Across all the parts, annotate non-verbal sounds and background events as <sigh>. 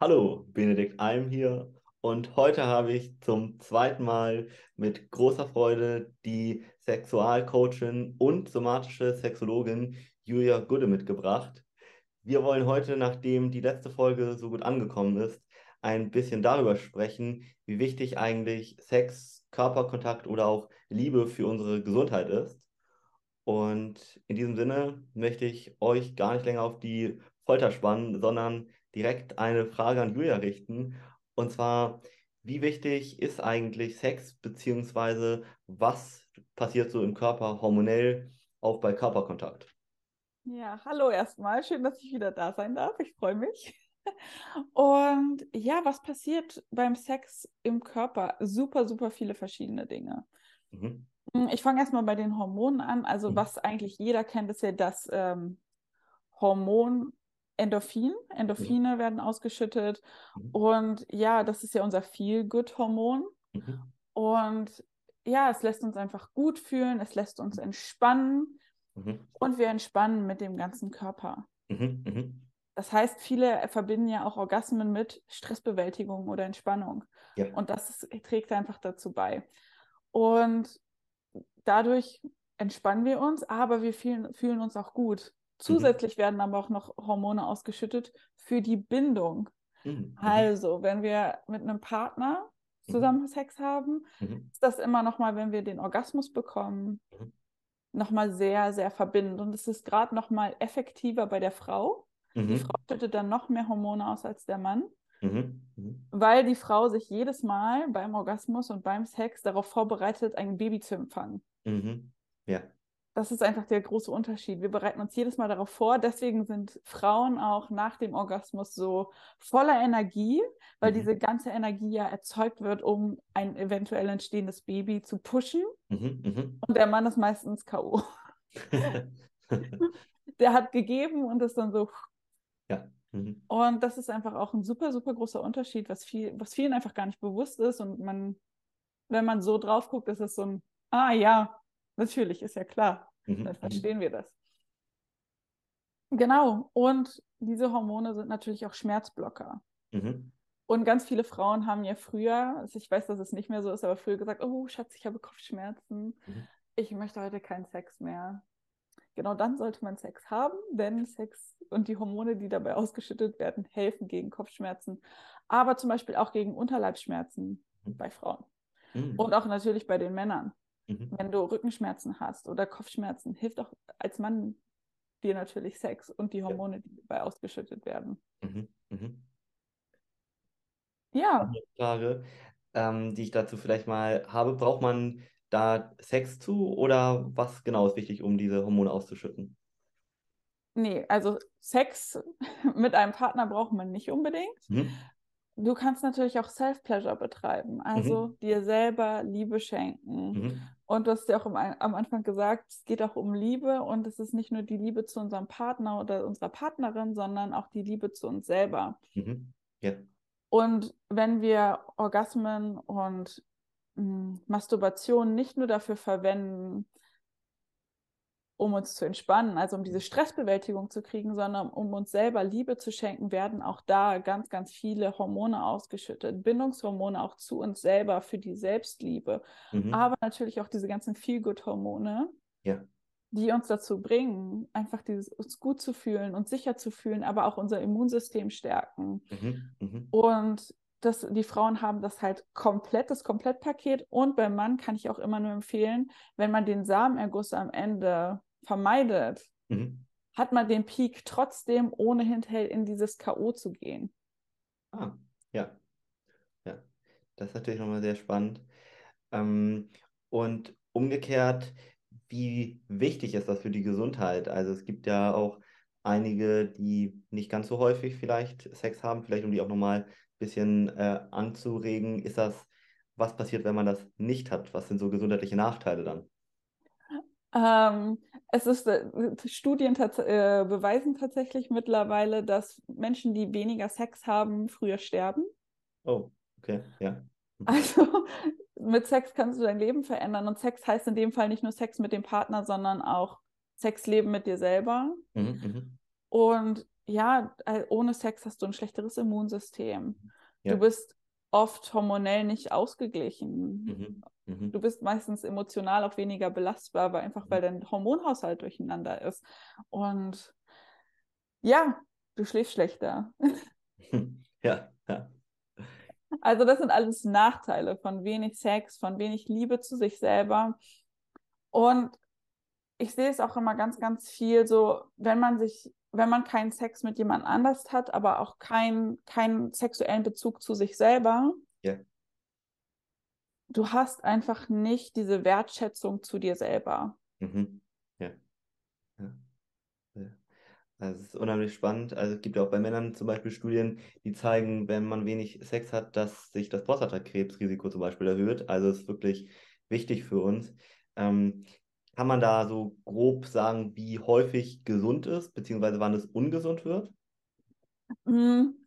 Hallo, Benedikt Alm hier und heute habe ich zum zweiten Mal mit großer Freude die Sexualcoachin und somatische Sexologin Julia Gude mitgebracht. Wir wollen heute, nachdem die letzte Folge so gut angekommen ist, ein bisschen darüber sprechen, wie wichtig eigentlich Sex, Körperkontakt oder auch Liebe für unsere Gesundheit ist. Und in diesem Sinne möchte ich euch gar nicht länger auf die Folter spannen, sondern direkt eine Frage an Julia richten. Und zwar, wie wichtig ist eigentlich Sex, beziehungsweise was passiert so im Körper hormonell, auch bei Körperkontakt? Ja, hallo erstmal. Schön, dass ich wieder da sein darf. Ich freue mich. Und ja, was passiert beim Sex im Körper? Super, super viele verschiedene Dinge. Mhm. Hm, ich fange erstmal bei den Hormonen an. Also, mhm. was eigentlich jeder kennt, ist ja das ähm, Hormon Endorphin. Endorphine mhm. werden ausgeschüttet. Mhm. Und ja, das ist ja unser Feel-Good-Hormon. Mhm. Und ja, es lässt uns einfach gut fühlen, es lässt uns entspannen mhm. und wir entspannen mit dem ganzen Körper. Mhm. Mhm. Das heißt, viele verbinden ja auch Orgasmen mit Stressbewältigung oder Entspannung. Ja. Und das ist, trägt einfach dazu bei. Und dadurch entspannen wir uns, aber wir fühlen, fühlen uns auch gut. Mhm. Zusätzlich mhm. werden aber auch noch Hormone ausgeschüttet für die Bindung. Mhm. mhm. Also, wenn wir mit einem Partner mhm. zusammen Sex haben, mhm. ist das immer noch mal, wenn wir den Orgasmus bekommen, mhm. noch mal sehr, sehr verbindend. Und es ist gerade noch mal effektiver bei der Frau. Die Frau schüttet dann noch mehr Hormone aus als der Mann. Weil die Frau sich jedes Mal beim Orgasmus und beim Sex darauf vorbereitet, ein Baby zu empfangen. Ja. Das ist einfach der große Unterschied. Wir bereiten uns jedes Mal darauf vor. Deswegen sind Frauen auch nach dem Orgasmus so voller Energie, weil mhm. diese ganze Energie ja erzeugt wird, um ein eventuell entstehendes Baby zu pushen. Mhm, mhm. Und der Mann ist meistens K.O. <laughs> der hat gegeben und ist dann so. Ja. Mhm. Und das ist einfach auch ein super, super großer Unterschied, was, viel, was vielen einfach gar nicht bewusst ist. Und man, wenn man so drauf guckt, ist es so ein, ah ja, Natürlich, ist ja klar. Mhm. Dann verstehen wir das. Genau. Und diese Hormone sind natürlich auch Schmerzblocker. Mhm. Und ganz viele Frauen haben ja früher, also ich weiß, dass es nicht mehr so ist, aber früher gesagt, oh Schatz, ich habe Kopfschmerzen. Mhm. Ich möchte heute keinen Sex mehr. Genau dann sollte man Sex haben, denn Sex und die Hormone, die dabei ausgeschüttet werden, helfen gegen Kopfschmerzen, aber zum Beispiel auch gegen Unterleibsschmerzen mhm. bei Frauen. Mhm. Und auch natürlich bei den Männern. Mhm. Wenn du Rückenschmerzen hast oder Kopfschmerzen, hilft auch als Mann dir natürlich Sex und die Hormone, ja. die dabei ausgeschüttet werden. Mhm. Mhm. Ja. Eine Frage, ähm, die ich dazu vielleicht mal habe, braucht man da Sex zu oder was genau ist wichtig, um diese Hormone auszuschütten? Nee, also Sex <laughs> mit einem Partner braucht man nicht unbedingt. Mhm. Du kannst natürlich auch Self-Pleasure betreiben, also mhm. dir selber Liebe schenken. Mhm. Und du hast ja auch am, am Anfang gesagt, es geht auch um Liebe und es ist nicht nur die Liebe zu unserem Partner oder unserer Partnerin, sondern auch die Liebe zu uns selber. Mhm. Ja. Und wenn wir Orgasmen und mh, hm, Masturbation nicht nur dafür verwenden, um uns zu entspannen, also um diese Stressbewältigung zu kriegen, sondern um uns selber Liebe zu schenken, werden auch da ganz, ganz viele Hormone ausgeschüttet. Bindungshormone auch zu uns selber für die Selbstliebe, mhm. aber natürlich auch diese ganzen Feel-Good-Hormone, ja. die uns dazu bringen, einfach dieses, uns gut zu fühlen und sicher zu fühlen, aber auch unser Immunsystem stärken. Mhm. Mhm. Und das, die Frauen haben das halt komplett, das Komplettpaket. Und beim Mann kann ich auch immer nur empfehlen, wenn man den Samenerguss am Ende vermeidet, mhm. hat man den Peak trotzdem, ohne hinterher in dieses K.O. zu gehen. Ah, ja. Ja, das ist natürlich nochmal sehr spannend. Ähm, und umgekehrt, wie wichtig ist das für die Gesundheit? Also es gibt ja auch einige, die nicht ganz so häufig vielleicht Sex haben, vielleicht um die auch nochmal ein bisschen äh, anzuregen. Ist das, was passiert, wenn man das nicht hat? Was sind so gesundheitliche Nachteile dann? Ähm, es ist, äh, Studien tats äh, beweisen tatsächlich mittlerweile, dass Menschen, die weniger Sex haben, früher sterben. Oh, okay, ja. Mhm. Also mit Sex kannst du dein Leben verändern und Sex heißt in dem Fall nicht nur Sex mit dem Partner, sondern auch Sexleben mit dir selber. Mhm, mhm. und ja, äh, ohne Sex hast du ein schlechteres Immunsystem. Ja. Du bist oft hormonell nicht ausgeglichen. Mhm. Mhm. Du bist meistens emotional auch weniger belastbar, weil einfach weil dein Hormonhaushalt durcheinander ist. Und ja, du schläfst schlechter. <laughs> Ja, ja. Also das sind alles Nachteile von wenig Sex, von wenig Liebe zu sich selber. Und ich sehe es auch immer ganz, ganz viel so, wenn man sich, wenn man keinen Sex mit jemand anders hat, aber auch keinen keinen sexuellen Bezug zu sich selber, Ja. du hast einfach nicht diese Wertschätzung zu dir selber. Mhm. Ja. Ja. Ja. Also es ist unheimlich spannend. Also es gibt ja auch bei Männern zum Beispiel Studien, die zeigen, wenn man wenig Sex hat, dass sich das Prostatakrebsrisiko zum Beispiel erhöht. Also es ist wirklich wichtig für uns. Ähm, kann man da so grob sagen, wie häufig gesund ist, beziehungsweise wann es ungesund wird? Mm,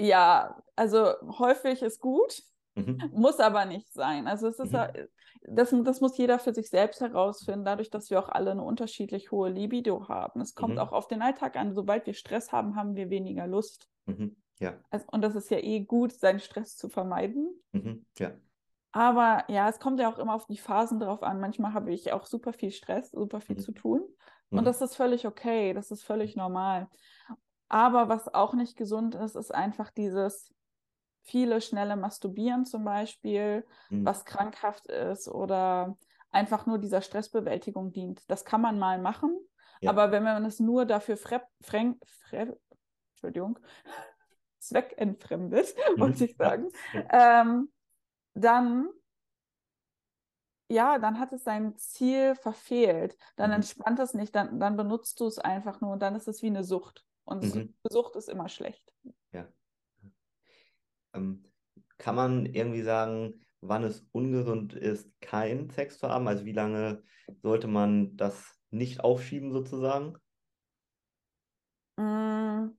Ja, also häufig ist gut, Mhm. muss aber nicht sein. Also es ist Mhm. das, das muss jeder für sich selbst herausfinden, dadurch, dass wir auch alle eine unterschiedlich hohe Libido haben. Es kommt Mhm. auch auf den Alltag an. Sobald wir Stress haben, haben wir weniger Lust. Mhm. Ja. Also, und das ist ja eh gut, seinen Stress zu vermeiden. Mhm. Ja. Aber ja, es kommt ja auch immer auf die Phasen drauf an. Manchmal habe ich auch super viel Stress, super viel Mhm. zu tun. Mhm. Und das ist völlig okay, das ist völlig normal. Aber was auch nicht gesund ist, ist einfach dieses viele schnelle Masturbieren zum Beispiel, Mhm. was krankhaft ist oder einfach nur dieser Stressbewältigung dient. Das kann man mal machen, Ja. aber wenn man es nur dafür frep, freng, Entschuldigung, <laughs> zweckentfremdet, <laughs> wollte Mhm. ich sagen, ähm, dann ja, dann hat es sein Ziel verfehlt. Dann Mhm. entspannt es nicht, dann, dann benutzt du es einfach nur und dann ist es wie eine Sucht. Und Mhm. Sucht ist immer schlecht. Ja. Ähm, kann man irgendwie sagen, wann es ungesund ist, keinen Sex zu haben? Also wie lange sollte man das nicht aufschieben sozusagen? Mm.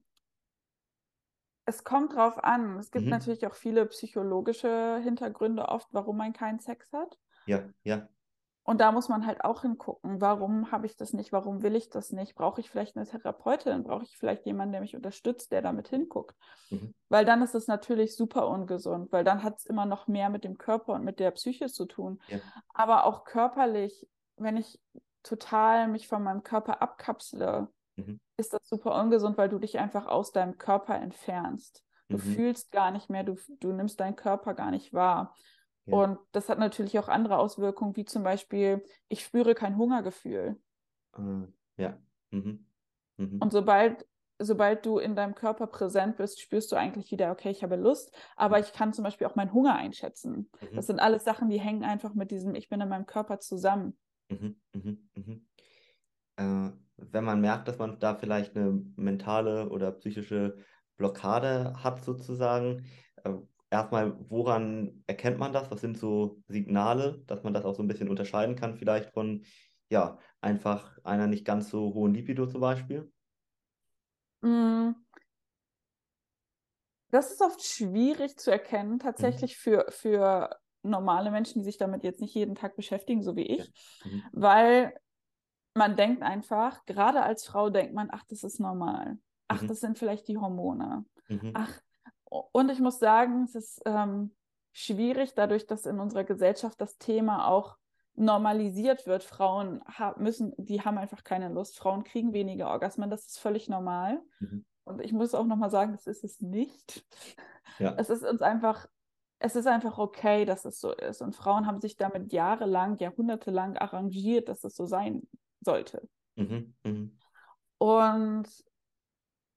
Es kommt drauf an. Es gibt Mhm. natürlich auch viele psychologische Hintergründe oft, warum man keinen Sex hat. Ja, ja. Und da muss man halt auch hingucken, warum habe ich das nicht, warum will ich das nicht? Brauche ich vielleicht eine Therapeutin? Brauche ich vielleicht jemanden, der mich unterstützt, der damit hinguckt? Mhm. Weil dann ist es natürlich super ungesund, weil dann hat es immer noch mehr mit dem Körper und mit der Psyche zu tun. Ja. Aber auch körperlich, wenn ich total mich von meinem Körper abkapsle, Mhm. ist das super ungesund, weil du dich einfach aus deinem Körper entfernst. Du Mhm. fühlst gar nicht mehr, du, du nimmst deinen Körper gar nicht wahr. Ja. Und das hat natürlich auch andere Auswirkungen, wie zum Beispiel, ich spüre kein Hungergefühl. Äh, ja. Mhm. Mhm. Und sobald, sobald du in deinem Körper präsent bist, spürst du eigentlich wieder, okay, ich habe Lust, aber ich kann zum Beispiel auch meinen Hunger einschätzen. Mhm. Das sind alles Sachen, die hängen einfach mit diesem, ich bin in meinem Körper zusammen. Mhm, mhm, mhm. Äh, wenn man merkt, dass man da vielleicht eine mentale oder psychische Blockade hat, sozusagen, äh, erstmal, woran erkennt man das? Was sind so Signale, dass man das auch so ein bisschen unterscheiden kann, vielleicht von, ja, einfach einer nicht ganz so hohen Libido zum Beispiel? Mm. Das ist oft schwierig zu erkennen, tatsächlich für, für normale Menschen, die sich damit jetzt nicht jeden Tag beschäftigen, so wie ich, Mhm. weil man denkt einfach, gerade als Frau denkt man, ach, das ist normal. Ach, Mhm. das sind vielleicht die Hormone. Mhm. Ach, und ich muss sagen, es ist ähm, schwierig, dadurch, dass in unserer Gesellschaft das Thema auch normalisiert wird. Frauen müssen, die haben einfach keine Lust. Frauen kriegen weniger Orgasmen, das ist völlig normal. Mhm. Und ich muss auch nochmal sagen, das ist es nicht. Ja. Es ist uns einfach, es ist einfach okay, dass es so ist. Und Frauen haben sich damit jahrelang, jahrhundertelang arrangiert, dass es so sein sollte. Mhm. Mhm. Und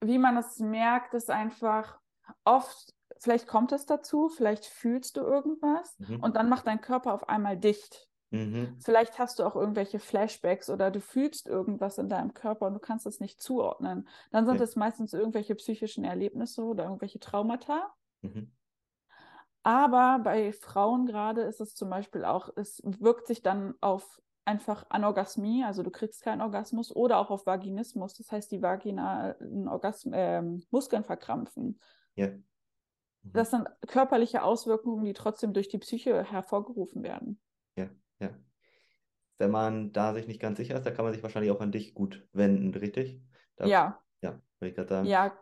wie man es merkt, ist einfach oft, vielleicht kommt es dazu, vielleicht fühlst du irgendwas Mhm. und dann macht dein Körper auf einmal dicht. Mhm. Vielleicht hast du auch irgendwelche Flashbacks oder du fühlst irgendwas in deinem Körper und du kannst es nicht zuordnen. Dann sind Ja. es meistens irgendwelche psychischen Erlebnisse oder irgendwelche Traumata. Mhm. Aber bei Frauen gerade ist es zum Beispiel auch, es wirkt sich dann auf einfach Anorgasmie, also du kriegst keinen Orgasmus, oder auch auf Vaginismus, das heißt die vaginalen Orgasm ähm, Muskeln verkrampfen. Ja. Mhm. Das sind körperliche Auswirkungen, die trotzdem durch die Psyche hervorgerufen werden. Ja, ja. Wenn man da sich nicht ganz sicher ist, da kann man sich wahrscheinlich auch an dich gut wenden, richtig? Da Ja, Ja, würde ich gerade sagen. Ja,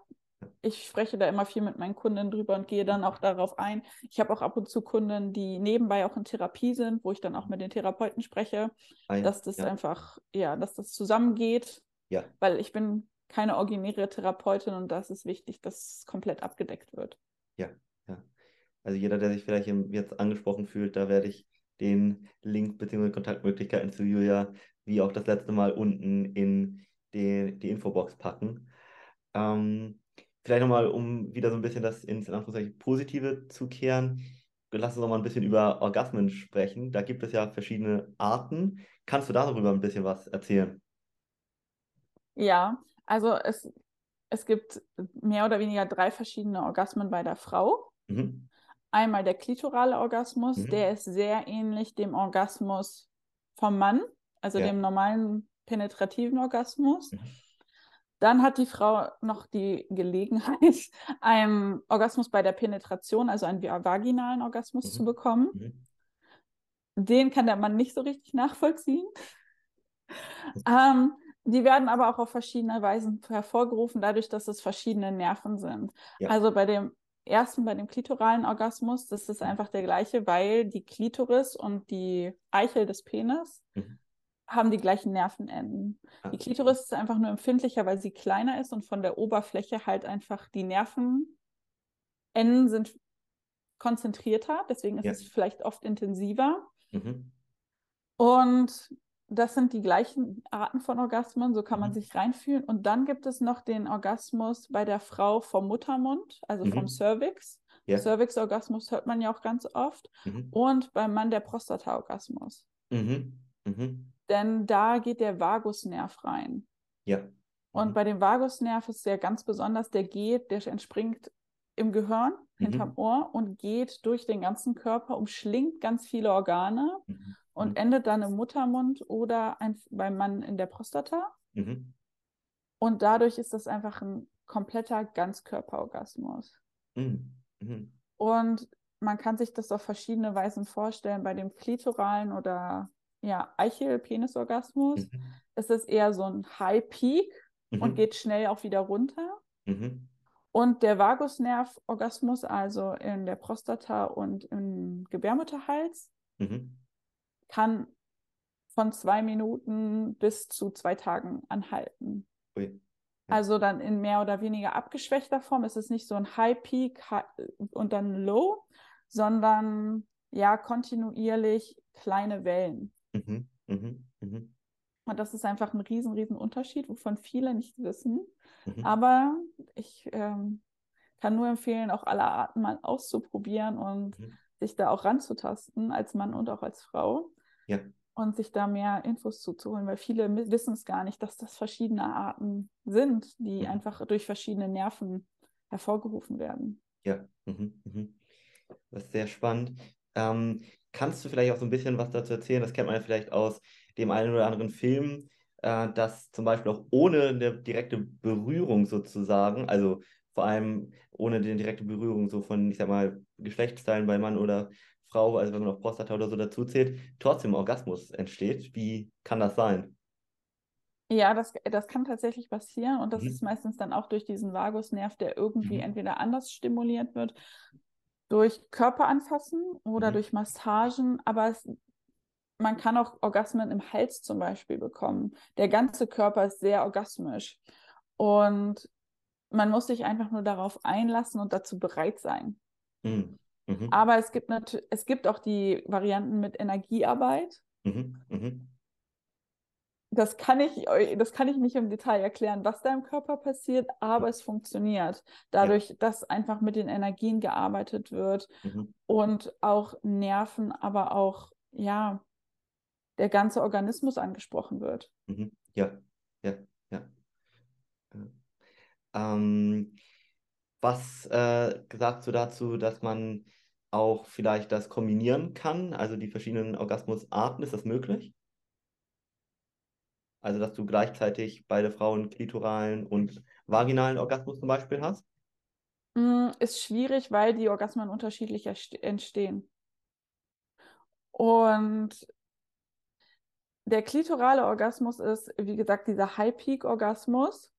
ich spreche da immer viel mit meinen Kunden drüber und gehe dann auch darauf ein. Ich habe auch ab und zu Kunden, die nebenbei auch in Therapie sind, wo ich dann auch mit den Therapeuten spreche, Ah, ja, dass das ja. einfach, ja, dass das zusammengeht, Ja, weil ich bin keine originäre Therapeutin und das ist wichtig, dass es komplett abgedeckt wird. ja, ja. Also jeder, der sich vielleicht jetzt angesprochen fühlt, da werde ich den Link bzw. Kontaktmöglichkeiten zu Julia, wie auch das letzte Mal, unten in die, die Infobox packen. Ähm, vielleicht nochmal, um wieder so ein bisschen das ins in Anführungszeichen Positive zu kehren, lass uns noch mal ein bisschen über Orgasmen sprechen. Da gibt es ja verschiedene Arten. Kannst du darüber ein bisschen was erzählen? Ja, also es, es gibt mehr oder weniger drei verschiedene Orgasmen bei der Frau. Mhm. Einmal der klitorale Orgasmus, Mhm. der ist sehr ähnlich dem Orgasmus vom Mann, also Ja. dem normalen penetrativen Orgasmus. Mhm. Dann hat die Frau noch die Gelegenheit, <laughs> einen Orgasmus bei der Penetration, also einen va- vaginalen Orgasmus zu Mhm. bekommen. Mhm. Den kann der Mann nicht so richtig nachvollziehen. Ähm, die werden aber auch auf verschiedene Weisen hervorgerufen, dadurch, dass es verschiedene Nerven sind. Ja. Also bei dem ersten, bei dem klitoralen Orgasmus, das ist einfach der gleiche, weil die Klitoris und die Eichel des Penis Mhm. Haben die gleichen Nervenenden. Ah, Die Klitoris ist einfach nur empfindlicher, weil sie kleiner ist und von der Oberfläche halt einfach die Nervenenden sind konzentrierter, deswegen ist Ja. es vielleicht oft intensiver. Mhm. Und das sind die gleichen Arten von Orgasmen, so kann man Mhm. sich reinfühlen. Und dann gibt es noch den Orgasmus bei der Frau vom Muttermund, also vom Mhm. Cervix. Ja. Cervix-Orgasmus hört man ja auch ganz oft. Mhm. Und beim Mann der Prostata-Orgasmus. Mhm. Mhm. Denn da geht der Vagusnerv rein. Ja. Und Mhm. bei dem Vagusnerv ist der ganz besonders, der geht, der entspringt im Gehirn, hinterm Mhm. Ohr und geht durch den ganzen Körper, umschlingt ganz viele Organe Mhm. und Mhm. endet dann im Muttermund oder ein, beim Mann in der Prostata. Mhm. Und dadurch ist das einfach ein kompletter Ganzkörperorgasmus. Mhm. Und man kann sich das auf verschiedene Weisen vorstellen. Bei dem klitoralen oder ja, Eichel-Penisorgasmus Mhm. ist es eher so ein High Peak und Mhm. geht schnell auch wieder runter. Mhm. Und der Vagusnerv-Orgasmus, also in der Prostata und im Gebärmutterhals, Mhm. kann von zwei Minuten bis zu zwei Tagen anhalten. Ja. Also dann in mehr oder weniger abgeschwächter Form. Es ist nicht so ein High Peak und dann Low, sondern ja kontinuierlich kleine Wellen. Mhm. Mhm. Mhm. Und das ist einfach ein riesen, riesen Unterschied, wovon viele nicht wissen. Mhm. Aber ich ähm, kann nur empfehlen, auch alle Arten mal auszuprobieren und Mhm. sich da auch ranzutasten, als Mann und auch als Frau. Ja. Und sich da mehr Infos zuzuholen, weil viele wissen es gar nicht, dass das verschiedene Arten sind, die Mhm. einfach durch verschiedene Nerven hervorgerufen werden. Ja. Mhm. Mhm. Das ist sehr spannend. Ähm, kannst du vielleicht auch so ein bisschen was dazu erzählen? Das kennt man ja vielleicht aus dem einen oder anderen Film, äh, dass zum Beispiel auch ohne eine direkte Berührung sozusagen, also vor allem ohne die direkte Berührung so von, ich sag mal, Geschlechtsteilen bei Mann oder Frau, also wenn man auch Prostata oder so dazu zählt, trotzdem Orgasmus entsteht. Wie kann das sein? Ja, das, das kann tatsächlich passieren und das Mhm. ist meistens dann auch durch diesen Vagusnerv, der irgendwie Mhm. entweder anders stimuliert wird, durch Körperanfassen oder Mhm. durch Massagen, aber es, man kann auch Orgasmen im Hals zum Beispiel bekommen. Der ganze Körper ist sehr orgasmisch und man muss sich einfach nur darauf einlassen und dazu bereit sein. Mhm. Mhm. Aber es gibt natürlich, es gibt auch die Varianten mit Energiearbeit. Mhm. Das kann ich, das kann ich nicht im Detail erklären, was da im Körper passiert, aber es funktioniert. Dadurch, dass einfach mit den Energien gearbeitet wird Mhm. und auch Nerven, aber auch, ja, der ganze Organismus angesprochen wird. Mhm. Ja, ja, ja. Ja. Ähm, was äh, sagst du dazu, dass man auch vielleicht das kombinieren kann, also die verschiedenen Orgasmusarten, ist das möglich? Also, dass du gleichzeitig beide Frauen klitoralen und vaginalen Orgasmus zum Beispiel hast? Mm, Ist schwierig, weil die Orgasmen unterschiedlich entstehen. Und der klitorale Orgasmus ist, wie gesagt, dieser High-Peak-Orgasmus.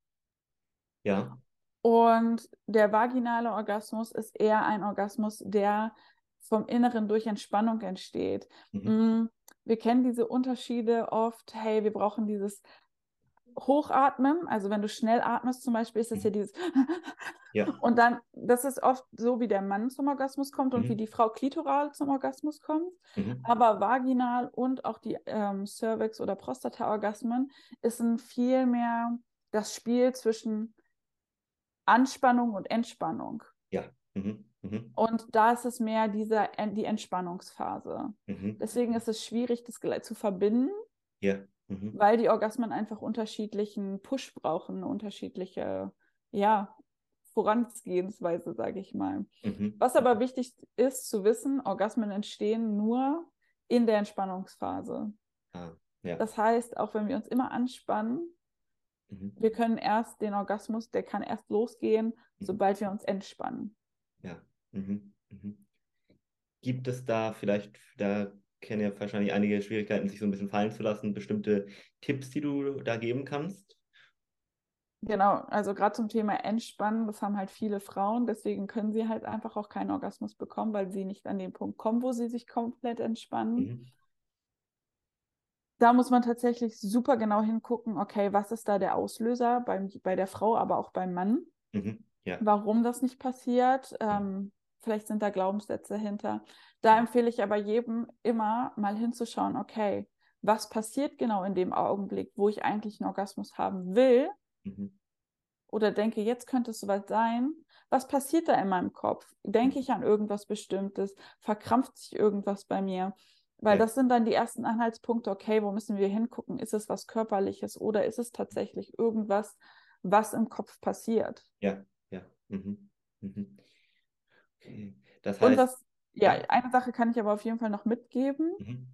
Ja. Und der vaginale Orgasmus ist eher ein Orgasmus, der vom Inneren durch Entspannung entsteht. Mhm. Wir kennen diese Unterschiede oft, hey, wir brauchen dieses Hochatmen, also wenn du schnell atmest zum Beispiel, ist das ja Mhm. dieses Ja. <laughs> und dann, das ist oft so, wie der Mann zum Orgasmus kommt und Mhm. wie die Frau klitoral zum Orgasmus kommt. Mhm. Aber vaginal und auch die ähm, Cervix- oder Prostata-Orgasmen ist ein viel mehr das Spiel zwischen Anspannung und Entspannung. Ja. Mhm. Mhm. Und da ist es mehr diese, die Entspannungsphase. Mhm. Deswegen ist es schwierig, das zu verbinden, Ja. Mhm. weil die Orgasmen einfach unterschiedlichen Push brauchen, eine unterschiedliche, ja, Vorangehensweise, sage ich mal. Mhm. Was aber wichtig ist zu wissen, Orgasmen entstehen nur in der Entspannungsphase. Ah, ja. Das heißt, auch wenn wir uns immer anspannen, Mhm. wir können erst den Orgasmus, der kann erst losgehen, sobald wir uns entspannen. Ja. Mhm. Mhm. Gibt es da vielleicht, da kennen ja wahrscheinlich einige Schwierigkeiten, sich so ein bisschen fallen zu lassen, bestimmte Tipps, die du da geben kannst? Genau, also gerade zum Thema Entspannen, das haben halt viele Frauen, deswegen können sie halt einfach auch keinen Orgasmus bekommen, weil sie nicht an den Punkt kommen, wo sie sich komplett entspannen. Mhm. Da muss man tatsächlich super genau hingucken, okay, was ist da der Auslöser beim, bei der Frau, aber auch beim Mann, Mhm. Ja. warum das nicht passiert. Ähm, vielleicht sind da Glaubenssätze hinter. Da empfehle ich aber jedem immer mal hinzuschauen, okay, was passiert genau in dem Augenblick, wo ich eigentlich einen Orgasmus haben will Mhm. oder denke, jetzt könnte es soweit sein. Was passiert da in meinem Kopf? Denke ich an irgendwas Bestimmtes? Verkrampft sich irgendwas bei mir? Weil Ja. das sind dann die ersten Anhaltspunkte, okay, wo müssen wir hingucken? Ist es was Körperliches oder ist es tatsächlich irgendwas, was im Kopf passiert? Ja. Ja. Mhm. Mhm. Das Und heißt, was, ja, ja. eine Sache kann ich aber auf jeden Fall noch mitgeben: Mhm.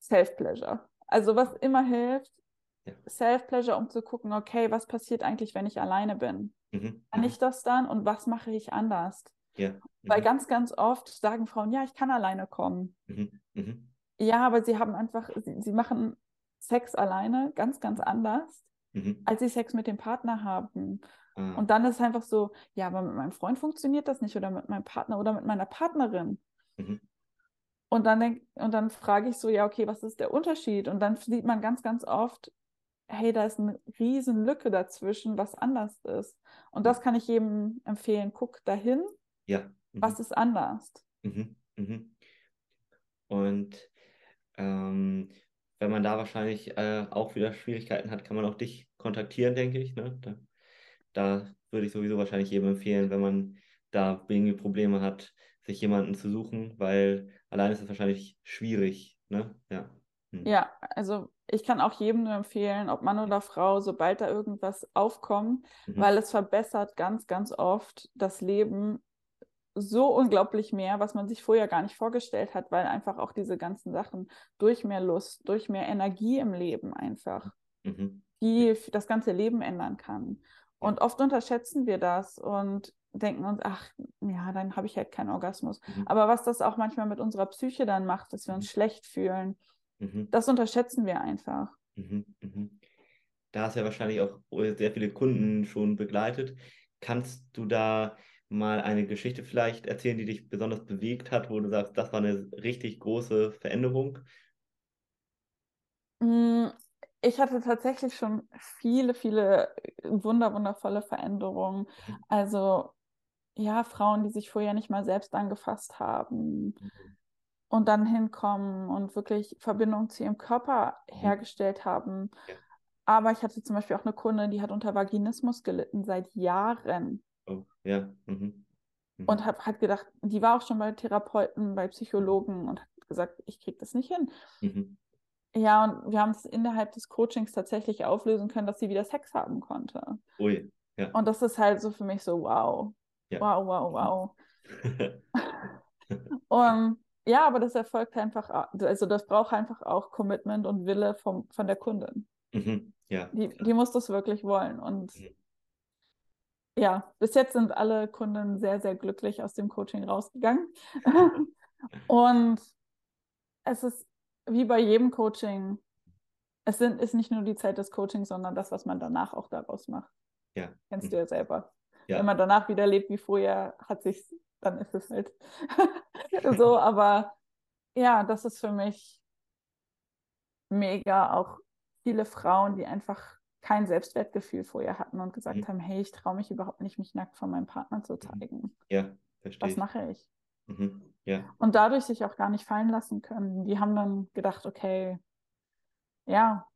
Self-Pleasure. Also, was immer hilft, Ja. Self-Pleasure, um zu gucken, okay, was passiert eigentlich, wenn ich alleine bin? Mhm. Kann Mhm. ich das dann und was mache ich anders? Ja. Weil Mhm. ganz, ganz oft sagen Frauen, ja, ich kann alleine kommen. Mhm. Ja, aber sie haben einfach, sie, sie machen Sex alleine ganz, ganz anders, Mhm. als sie Sex mit dem Partner haben. Ah. Und dann ist es einfach so, ja, aber mit meinem Freund funktioniert das nicht oder mit meinem Partner oder mit meiner Partnerin. Mhm. Und dann denk, und dann frage ich so, ja, okay, was ist der Unterschied? Und dann sieht man ganz, ganz oft, hey, da ist eine riesen Lücke dazwischen, was anders ist. Und das kann ich jedem empfehlen. Guck dahin, Ja. Mhm. was ist anders. Mhm. Mhm. Und ähm, wenn man da wahrscheinlich äh, auch wieder Schwierigkeiten hat, kann man auch dich kontaktieren, denke ich. Ne? Da, da würde ich sowieso wahrscheinlich jedem empfehlen, wenn man da irgendwie Probleme hat, sich jemanden zu suchen, weil allein ist es wahrscheinlich schwierig. Ne? Ja. Hm. Ja, also ich kann auch jedem nur empfehlen, ob Mann oder Frau, sobald da irgendwas aufkommt, Mhm. weil es verbessert ganz, ganz oft das Leben so unglaublich mehr, was man sich vorher gar nicht vorgestellt hat, weil einfach auch diese ganzen Sachen durch mehr Lust, durch mehr Energie im Leben einfach, Mhm. die das ganze Leben ändern kann. Und oft unterschätzen wir das und denken uns, ach, ja, dann habe ich halt keinen Orgasmus. Mhm. Aber was das auch manchmal mit unserer Psyche dann macht, dass wir uns Mhm. schlecht fühlen, Mhm. das unterschätzen wir einfach. Mhm. Mhm. Da hast du ja wahrscheinlich auch sehr viele Kunden schon begleitet. Kannst du da mal eine Geschichte vielleicht erzählen, die dich besonders bewegt hat, wo du sagst, das war eine richtig große Veränderung? Mm, Ich hatte tatsächlich schon viele, viele wunder, wundervolle Veränderungen. Mhm. Also ja, Frauen, die sich vorher nicht mal selbst angefasst haben Mhm. und dann hinkommen und wirklich Verbindung zu ihrem Körper Mhm. hergestellt haben. Aber ich hatte zum Beispiel auch eine Kundin, die hat unter Vaginismus gelitten seit Jahren Oh, ja. Mhm. Mhm. und hat, hat gedacht, die war auch schon bei Therapeuten, bei Psychologen und hat gesagt, ich kriege das nicht hin. Mhm. Ja, und wir haben es innerhalb des Coachings tatsächlich auflösen können, dass sie wieder Sex haben konnte. Ui, ja. Und das ist halt so für mich so, wow, Ja. wow, wow, wow. <laughs> Und ja, aber das erfolgt einfach, also das braucht einfach auch Commitment und Wille vom, von der Kundin. Mhm. Ja. Die, die muss das wirklich wollen. Und Mhm. Ja, bis jetzt sind alle Kunden sehr, sehr glücklich aus dem Coaching rausgegangen. <laughs> Und es ist wie bei jedem Coaching, es sind, ist nicht nur die Zeit des Coachings, sondern das, was man danach auch daraus macht. Ja. Kennst Mhm. du ja selber. Ja. Wenn man danach wieder lebt wie vorher, hat sich, dann ist es halt <laughs> so. Aber ja, das ist für mich mega. Auch viele Frauen, die einfach kein Selbstwertgefühl vorher hatten und gesagt Mhm. haben, hey, ich traue mich überhaupt nicht, mich nackt von meinem Partner zu zeigen. Ja, verstehe Was mache ich? Mhm. Ja. Und dadurch sich auch gar nicht fallen lassen können. Die haben dann gedacht, okay, ja.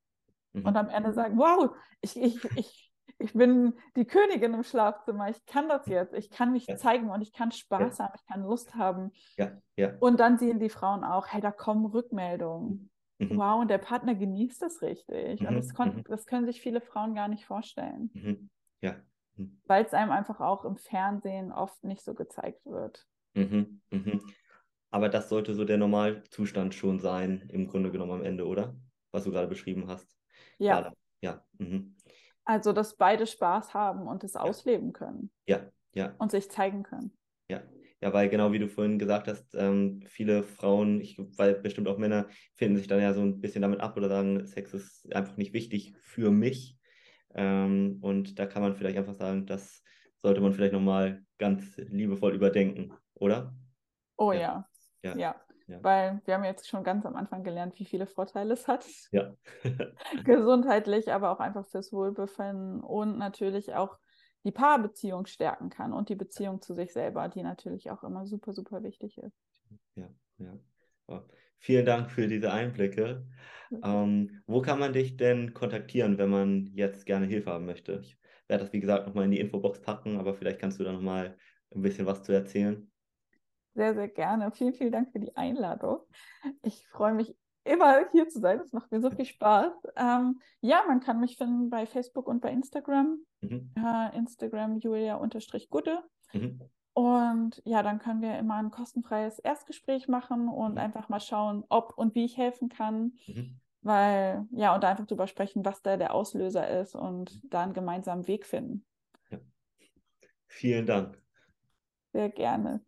Mhm. Und am Ende sagen, wow, ich, ich, ich, ich bin die Königin im Schlafzimmer, ich kann das jetzt, ich kann mich Ja. zeigen und ich kann Spaß haben, ich kann Lust haben. Ja, ja. Und dann sehen die Frauen auch, hey, da kommen Rückmeldungen. Mhm. Wow, und der Partner genießt das richtig. Und Mhm, das, kon- mhm. das können sich viele Frauen gar nicht vorstellen, Mhm. Ja. Mhm. weil es einem einfach auch im Fernsehen oft nicht so gezeigt wird. Mhm. Mhm. Aber das sollte so der Normalzustand schon sein, im Grunde genommen am Ende, oder? Was du gerade beschrieben hast. Ja, Klar. Ja. Mhm. also dass beide Spaß haben und es ausleben können Ja. Ja. und sich zeigen können. Ja. Ja, weil genau wie du vorhin gesagt hast, ähm, viele Frauen, ich, weil bestimmt auch Männer, finden sich dann ja so ein bisschen damit ab oder sagen, Sex ist einfach nicht wichtig für mich. Ähm, und da kann man vielleicht einfach sagen, das sollte man vielleicht nochmal ganz liebevoll überdenken, oder? Oh Ja. ja. Ja. ja. Ja. Weil wir haben jetzt schon ganz am Anfang gelernt, wie viele Vorteile es hat. Ja. <laughs> Gesundheitlich, aber auch einfach fürs Wohlbefinden und natürlich auch die Paarbeziehung stärken kann und die Beziehung zu sich selber, die natürlich auch immer super, super wichtig ist. Ja, ja. Oh, Vielen Dank für diese Einblicke. Ähm, wo kann man dich denn kontaktieren, wenn man jetzt gerne Hilfe haben möchte? Ich werde das, wie gesagt, nochmal in die Infobox packen, aber vielleicht kannst du da nochmal ein bisschen was zu erzählen. Sehr, sehr gerne. Vielen, vielen Dank für die Einladung. Ich freue mich immer hier zu sein. Es macht mir so viel Spaß. Ähm, ja, man kann mich finden bei Facebook und bei Instagram. Mhm. Äh, Instagram Julia-Gudde. Mhm. Und ja, dann können wir immer ein kostenfreies Erstgespräch machen und Mhm. einfach mal schauen, ob und wie ich helfen kann. Mhm. Weil, ja, und einfach drüber sprechen, was da der Auslöser ist und da einen gemeinsamen Weg finden. Vielen Dank. Sehr gerne.